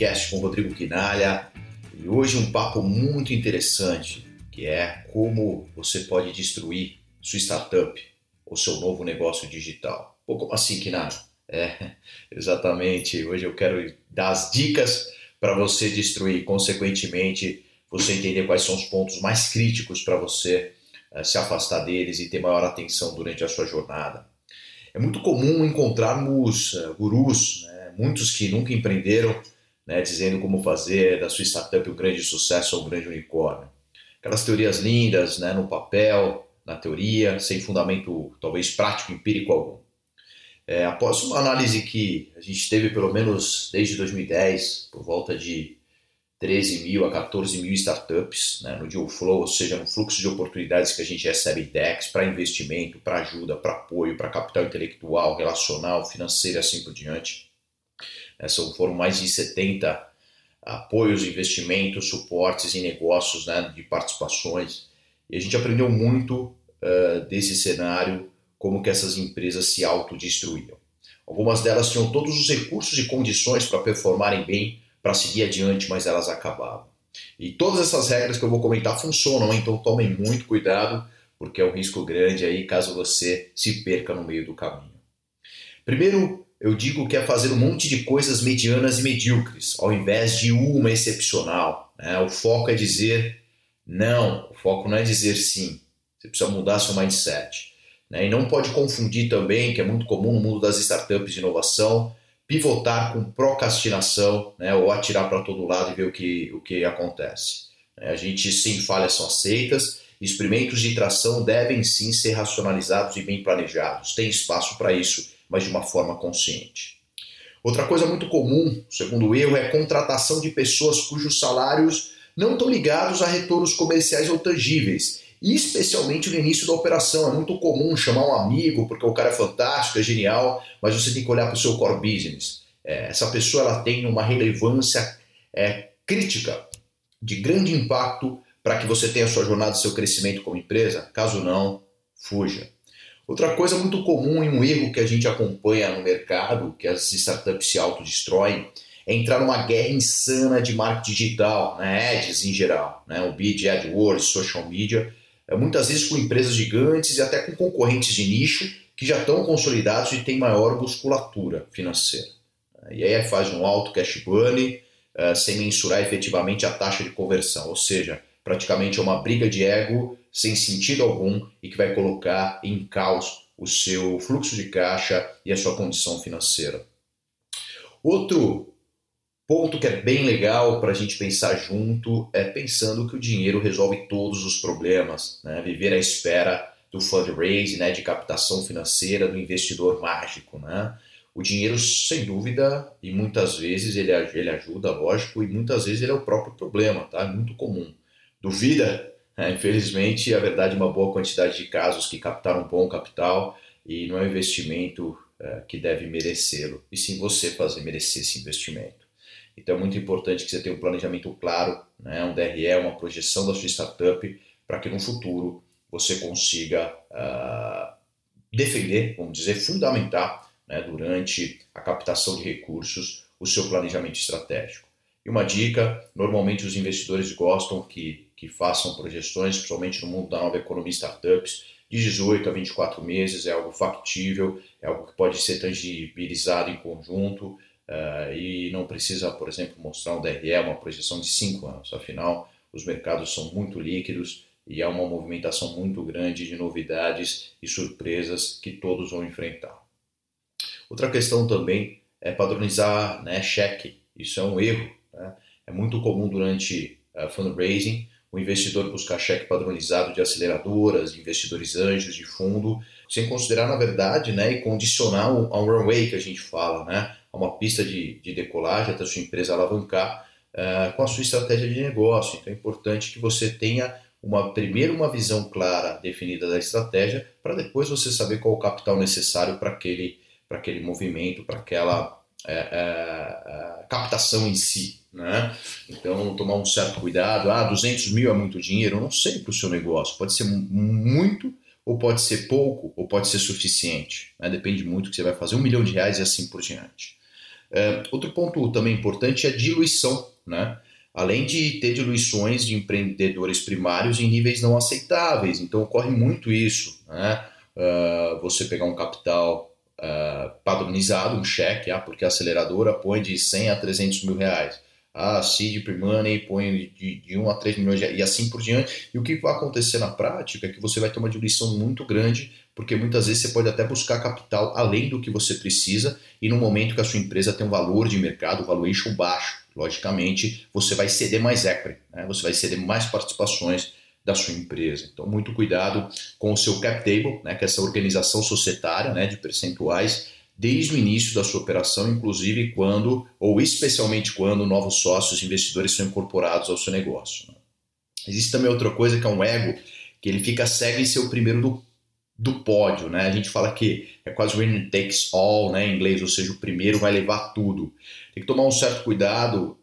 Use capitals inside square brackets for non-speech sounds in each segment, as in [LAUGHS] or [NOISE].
podcast com o Rodrigo Quinalha e hoje um papo muito interessante que é como você pode destruir sua startup ou seu novo negócio digital. Pô, como assim, Quinalha? É, [LAUGHS] exatamente. Hoje eu quero dar as dicas para você destruir, consequentemente, você entender quais são os pontos mais críticos para você uh, se afastar deles e ter maior atenção durante a sua jornada. É muito comum encontrarmos uh, gurus, né, muitos que nunca empreenderam, né, dizendo como fazer da sua startup um grande sucesso ou um grande unicórnio. Aquelas teorias lindas né, no papel, na teoria, sem fundamento talvez prático, empírico algum. É, após uma análise que a gente teve pelo menos desde 2010, por volta de 13 mil a 14 mil startups né, no deal flow, ou seja, no fluxo de oportunidades que a gente recebe DEX para investimento, para ajuda, para apoio, para capital intelectual, relacional, financeiro e assim por diante. É, são, foram mais de 70 apoios, investimentos, suportes em negócios né, de participações. E a gente aprendeu muito uh, desse cenário, como que essas empresas se autodestruíam. Algumas delas tinham todos os recursos e condições para performarem bem, para seguir adiante, mas elas acabavam. E todas essas regras que eu vou comentar funcionam, então tomem muito cuidado, porque é um risco grande aí caso você se perca no meio do caminho. Primeiro, eu digo que é fazer um monte de coisas medianas e medíocres, ao invés de uma excepcional. Né? O foco é dizer não, o foco não é dizer sim. Você precisa mudar seu mindset. Né? E não pode confundir também, que é muito comum no mundo das startups de inovação, pivotar com procrastinação né, ou atirar para todo lado e ver o que, o que acontece. É, a gente sim falhas são aceitas, experimentos de tração devem sim ser racionalizados e bem planejados. Tem espaço para isso, mas de uma forma consciente. Outra coisa muito comum, segundo erro, é contratação de pessoas cujos salários não estão ligados a retornos comerciais ou tangíveis especialmente no início da operação. É muito comum chamar um amigo porque o cara é fantástico, é genial, mas você tem que olhar para o seu core business. É, essa pessoa ela tem uma relevância é, crítica, de grande impacto para que você tenha a sua jornada, seu crescimento como empresa. Caso não, fuja. Outra coisa muito comum e um erro que a gente acompanha no mercado, que as startups se autodestroem, é entrar numa guerra insana de marketing digital, né, ads em geral, né, o bid, AdWords, social media, é, muitas vezes com empresas gigantes e até com concorrentes de nicho que já estão consolidados e têm maior musculatura financeira. E aí faz um alto cash burn uh, sem mensurar efetivamente a taxa de conversão, ou seja, praticamente é uma briga de ego sem sentido algum e que vai colocar em caos o seu fluxo de caixa e a sua condição financeira. Outro Ponto que é bem legal para a gente pensar junto é pensando que o dinheiro resolve todos os problemas, né? viver à espera do fundraising, né? de captação financeira, do investidor mágico. Né? O dinheiro, sem dúvida, e muitas vezes ele, ele ajuda, lógico, e muitas vezes ele é o próprio problema, tá? É muito comum. Duvida? É, infelizmente, a verdade, uma boa quantidade de casos que captaram um bom capital e não é o investimento é, que deve merecê-lo, e sim você fazer merecer esse investimento. Então é muito importante que você tenha um planejamento claro, né, um DRE, uma projeção da sua startup, para que no futuro você consiga uh, defender, vamos dizer, fundamentar né, durante a captação de recursos o seu planejamento estratégico. E uma dica: normalmente os investidores gostam que, que façam projeções, principalmente no mundo da nova economia startups, de 18 a 24 meses, é algo factível, é algo que pode ser tangibilizado em conjunto, Uh, e não precisa, por exemplo, mostrar um DRE, uma projeção de 5 anos. Afinal, os mercados são muito líquidos e há uma movimentação muito grande de novidades e surpresas que todos vão enfrentar. Outra questão também é padronizar né, cheque. Isso é um erro. Né? É muito comum durante uh, fundraising o investidor buscar cheque padronizado de aceleradoras, de investidores anjos, de fundo, sem considerar, na verdade, né, e condicionar a um runway que a gente fala, né? a uma pista de, de decolagem até a sua empresa alavancar uh, com a sua estratégia de negócio. Então é importante que você tenha uma primeiro uma visão clara definida da estratégia para depois você saber qual o capital necessário para aquele para aquele movimento, para aquela é, é, captação em si, né? Então tomar um certo cuidado. Ah, 200 mil é muito dinheiro? Eu não sei para o seu negócio. Pode ser muito ou pode ser pouco ou pode ser suficiente. Né? Depende muito do que você vai fazer. Um milhão de reais e assim por diante. É, outro ponto também importante é a diluição, né? além de ter diluições de empreendedores primários em níveis não aceitáveis. Então ocorre muito isso, né? Uh, você pegar um capital uh, padronizado, um cheque, ah, porque a aceleradora põe de 100 a 300 mil reais. A seed pre-money põe de, de 1 a 3 milhões e assim por diante. E o que vai acontecer na prática é que você vai ter uma diluição muito grande, porque muitas vezes você pode até buscar capital além do que você precisa e no momento que a sua empresa tem um valor de mercado, valuation baixo logicamente, você vai ceder mais equity, né? você vai ceder mais participações da sua empresa. Então, muito cuidado com o seu cap table, né? que é essa organização societária né? de percentuais, desde o início da sua operação, inclusive quando, ou especialmente quando, novos sócios investidores são incorporados ao seu negócio. Né? Existe também outra coisa que é um ego, que ele fica cego em ser o primeiro do, do pódio. Né? A gente fala que é quase winner takes all né? em inglês, ou seja, o primeiro vai levar tudo tem que tomar um certo cuidado uh, uh,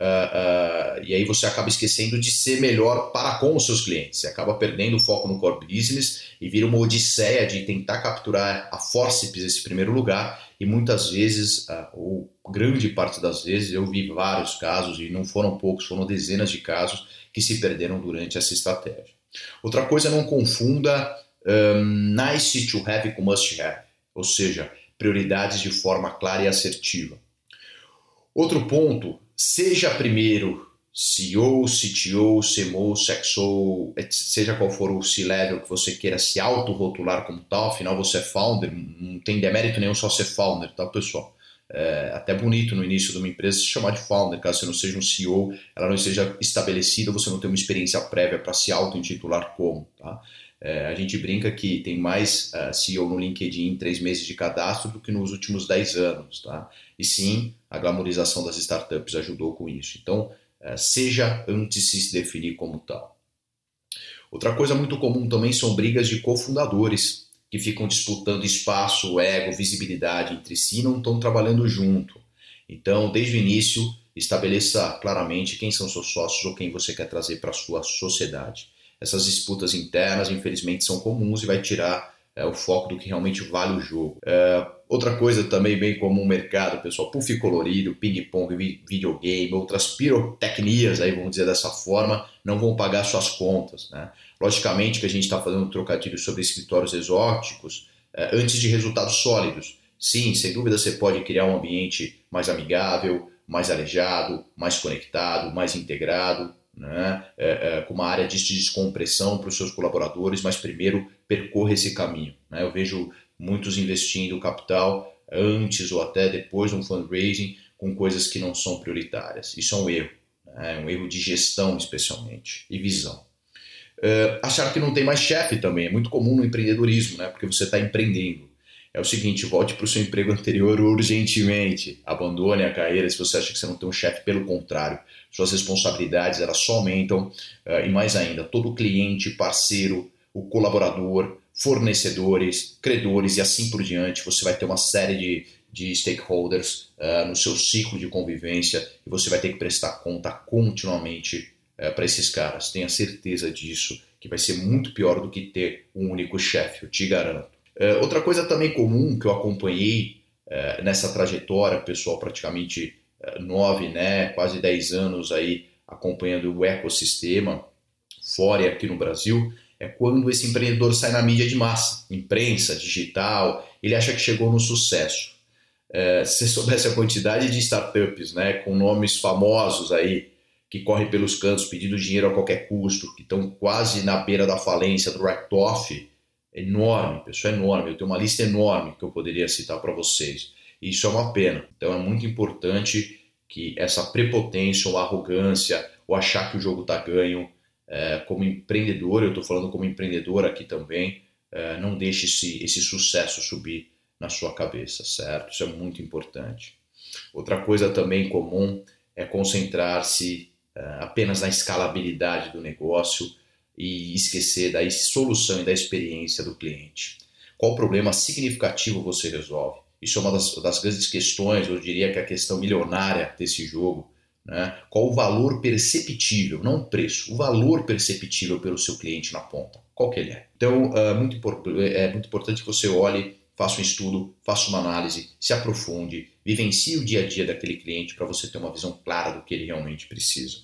e aí você acaba esquecendo de ser melhor para com os seus clientes. Você acaba perdendo o foco no core business e vira uma odisseia de tentar capturar a forceps esse primeiro lugar e muitas vezes, uh, ou grande parte das vezes, eu vi vários casos e não foram poucos, foram dezenas de casos que se perderam durante essa estratégia. Outra coisa, não confunda um, nice to have com must have, ou seja, prioridades de forma clara e assertiva. Outro ponto, seja primeiro CEO, CTO, CMO, SEXO, seja qual for o C-level que você queira se auto-rotular como tal, afinal você é founder, não tem demérito nenhum só ser founder, tá pessoal? É até bonito no início de uma empresa se chamar de founder, caso você não seja um CEO, ela não esteja estabelecida, você não tem uma experiência prévia para se auto-intitular como, tá? É, a gente brinca que tem mais uh, é, CEO no LinkedIn em três meses de cadastro do que nos últimos dez anos, tá? E sim, a glamorização das startups ajudou com isso. Então, seja antes de se definir como tal. Outra coisa muito comum também são brigas de cofundadores que ficam disputando espaço, ego, visibilidade entre si e não estão trabalhando junto. Então, desde o início, estabeleça claramente quem são seus sócios ou quem você quer trazer para a sua sociedade essas disputas internas, infelizmente, são comuns e vai tirar é, o foco do que realmente vale o jogo. É, outra coisa também bem comum no mercado, pessoal, puff colorido, ping-pong, videogame, outras pirotecnias, aí vamos dizer dessa forma, não vão pagar suas contas. Né? Logicamente que a gente está fazendo um trocadilho sobre escritórios exóticos é, antes de resultados sólidos. Sim, sem dúvida você pode criar um ambiente mais amigável, mais alejado, mais conectado, mais integrado, né, é, é, com uma área de descompressão para os seus colaboradores, mas primeiro percorra esse caminho. Né? Eu vejo muitos investindo capital antes ou até depois de um fundraising com coisas que não são prioritárias. Isso é um erro, né? é um erro de gestão especialmente e visão. É, achar que não tem mais chefe também é muito comum no empreendedorismo, né? porque você está empreendendo é o seguinte: volte para o seu emprego anterior urgentemente. Abandone a carreira se você acha que você não tem um chefe. Pelo contrário, suas responsabilidades elas só aumentam. Uh, e mais ainda, todo cliente, parceiro, o colaborador, fornecedores, credores e assim por diante, você vai ter uma série de, de stakeholders uh, no seu ciclo de convivência e você vai ter que prestar conta continuamente uh, para esses caras. Tenha certeza disso, que vai ser muito pior do que ter um único chefe, eu te garanto. Uh, outra coisa também comum que eu acompanhei uh, nessa trajetória, pessoal, praticamente uh, nove, né, quase dez anos aí acompanhando o ecossistema fora e aqui no Brasil, é quando esse empreendedor sai na mídia de massa, imprensa, digital, ele acha que chegou no sucesso. se você soubesse a quantidade de startups, né, com nomes famosos aí, que correm pelos cantos pedindo dinheiro a qualquer custo, que estão quase na beira da falência, do write-off, enorme, pessoa enorme. Eu tenho uma lista enorme que eu poderia citar para vocês. E isso é uma pena. Então é muito importante que essa prepotência ou arrogância ou achar que o jogo está ganho, é, como empreendedor, eu estou falando como empreendedor aqui também, é, não deixe esse, esse sucesso subir na sua cabeça, certo? Isso é muito importante. Outra coisa também comum é concentrar-se é, apenas na escalabilidade do negócio e esquecer da solução e da experiência do cliente. Qual problema significativo você resolve? Isso é uma das, das grandes questões, eu diria que é a questão milionária desse jogo. Né? Qual o valor perceptível, não o preço, o valor perceptível pelo seu cliente na ponta? Qual que ele é? Então, é muito, é muito importante que você olhe faça um estudo, faça uma análise, se aprofunde, vivencie o dia a dia daquele cliente para você ter uma visão clara do que ele realmente precisa.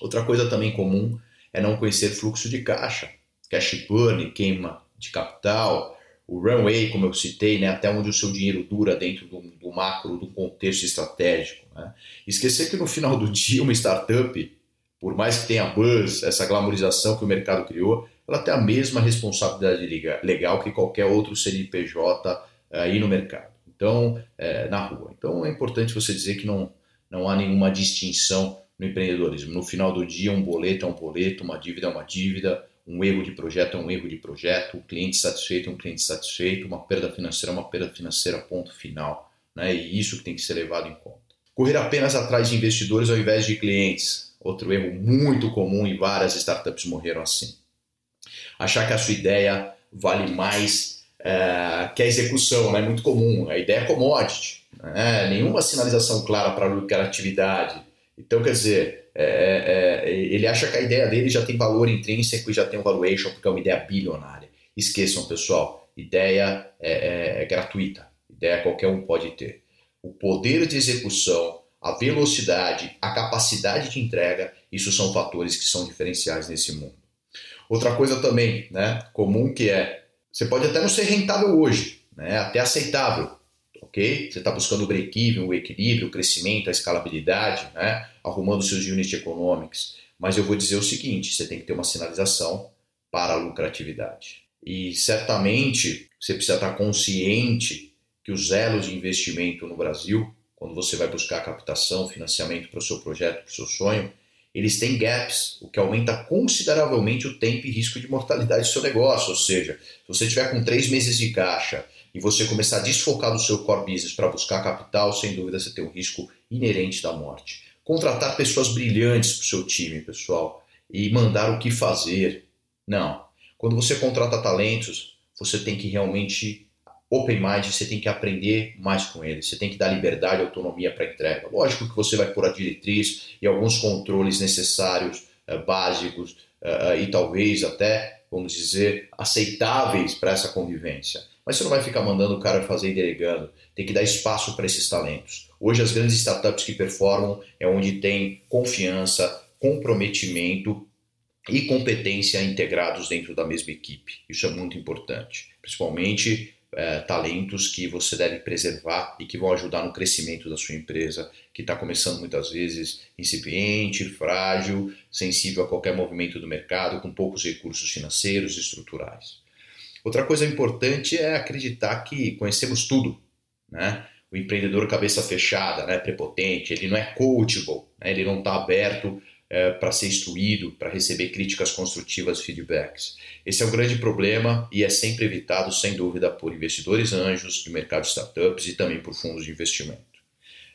Outra coisa também comum é não conhecer fluxo de caixa, cash burn, queima de capital, o runway, como eu citei, né, até onde o seu dinheiro dura dentro do, do macro, do contexto estratégico. Né? Esquecer que no final do dia uma startup, por mais que tenha buzz, essa glamorização que o mercado criou, ela tem a mesma responsabilidade legal que qualquer outro CNPJ eh, aí no mercado. Então, é, na rua. Então é importante você dizer que não, não há nenhuma distinção no empreendedorismo. No final do dia, um boleto é um boleto, uma dívida é uma dívida, um erro de projeto é um erro de projeto, um cliente satisfeito é um cliente satisfeito, uma perda financeira é uma perda financeira, ponto final. Né? E isso que tem que ser levado em conta. Correr apenas atrás de investidores ao invés de clientes. Outro erro muito comum e várias startups morreram assim. Achar que a sua ideia vale mais é, que a execução, é né? muito comum. A ideia é commodity, né? nenhuma sinalização clara para lucratividade. Então, quer dizer, é, é, é, ele acha que a ideia dele já tem valor intrínseco e já tem um valuation porque é uma ideia bilionária. Esqueçam, pessoal, ideia é, é, é, gratuita, ideia qualquer um pode ter. O poder de execução, a velocidade, a capacidade de entrega, isso são fatores que são diferenciais nesse mundo. Outra coisa também, né, comum que é, você pode até não ser rentável hoje, né, até aceitável, ok? Você está buscando o break-even, o equilíbrio, o crescimento, a escalabilidade, né? arrumando seus unit economics. Mas eu vou dizer o seguinte: você tem que ter uma sinalização para a lucratividade. E certamente você precisa estar consciente que os elos de investimento no Brasil, quando você vai buscar captação, financiamento para o seu projeto, para o seu sonho, eles têm gaps, o que aumenta consideravelmente o tempo e risco de mortalidade do seu negócio. Ou seja, se você tiver com três meses de caixa e você começar a desfocar do seu core business para buscar capital, sem dúvida você tem um risco inerente da morte. Contratar pessoas brilhantes para o seu time, pessoal, e mandar o que fazer. Não. Quando você contrata talentos, você tem que realmente open mind, você tem que aprender mais com eles, você tem que dar liberdade e autonomia para entrega. Lógico que você vai pôr a diretriz e alguns controles necessários, uh, básicos uh, e talvez até, vamos dizer, aceitáveis para essa convivência. Mas você não vai ficar mandando o cara fazer e delegando. Tem que dar espaço para esses talentos. Hoje, as grandes startups que performam é onde tem confiança, comprometimento e competência integrados dentro da mesma equipe. Isso é muito importante. Principalmente é, talentos que você deve preservar e que vão ajudar no crescimento da sua empresa, que está começando muitas vezes incipiente, frágil, sensível a qualquer movimento do mercado, com poucos recursos financeiros e estruturais. Outra coisa importante é acreditar que conhecemos tudo, né? O empreendedor cabeça fechada, né, prepotente, ele não é coachable, né? ele não está aberto é, para ser instruído, para receber críticas construtivas, feedbacks. Esse é o grande problema e é sempre evitado, sem dúvida, por investidores anjos do mercado de startups e também por fundos de investimento.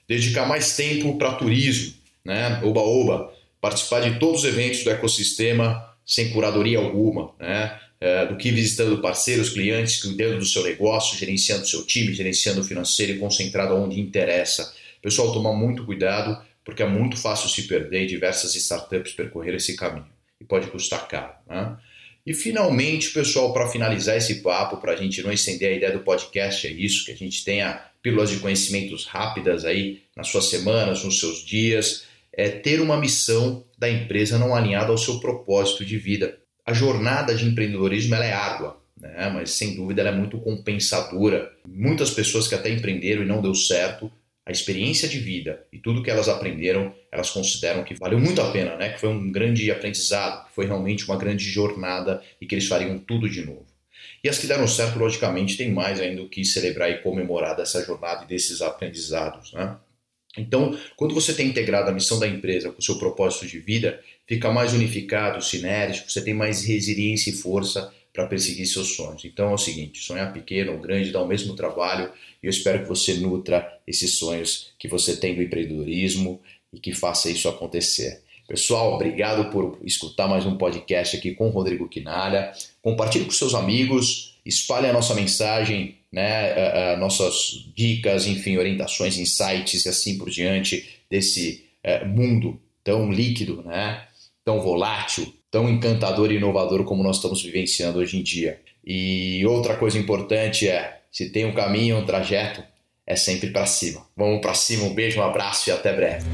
Dedicar mais tempo para turismo, né? Oba-oba, participar de todos os eventos do ecossistema sem curadoria alguma, né? É, do que visitando parceiros, clientes, cuidando do seu negócio, gerenciando o seu time, gerenciando o financeiro e concentrado onde interessa. Pessoal, tomar muito cuidado, porque é muito fácil se perder e diversas startups percorrer esse caminho. E pode custar caro. Né? E finalmente, pessoal, para finalizar esse papo, para a gente não estender a ideia do podcast, é isso, que a gente tenha pílulas de conhecimentos rápidas aí nas suas semanas, nos seus dias, é ter uma missão da empresa não alinhada ao seu propósito de vida a jornada de empreendedorismo ela é árdua, né? mas sem dúvida ela é muito compensadora. Muitas pessoas que até empreenderam e não deu certo, a experiência de vida e tudo que elas aprenderam, elas consideram que valeu muito a pena, né? que foi um grande aprendizado, que foi realmente uma grande jornada e que eles fariam tudo de novo. E as que deram certo, logicamente, tem mais ainda o que celebrar e comemorar dessa jornada e desses aprendizados. Né? Então, quando você tem integrado a missão da empresa com o seu propósito de vida, fica mais unificado, sinérgico, você tem mais resiliência e força para perseguir seus sonhos. Então é o seguinte: sonhar pequeno ou grande dá o mesmo trabalho e eu espero que você nutra esses sonhos que você tem do empreendedorismo e que faça isso acontecer. Pessoal, obrigado por escutar mais um podcast aqui com o Rodrigo Quinalha. Compartilhe com seus amigos, espalhe a nossa mensagem, né, nossas dicas, enfim, orientações, insights e assim por diante desse eh, mundo tão líquido, né? tão volátil tão encantador e inovador como nós estamos vivenciando hoje em dia. E outra coisa importante é, se tem um caminho, um trajeto, é sempre para cima. Vamos para cima, um beijo, um abraço e até breve.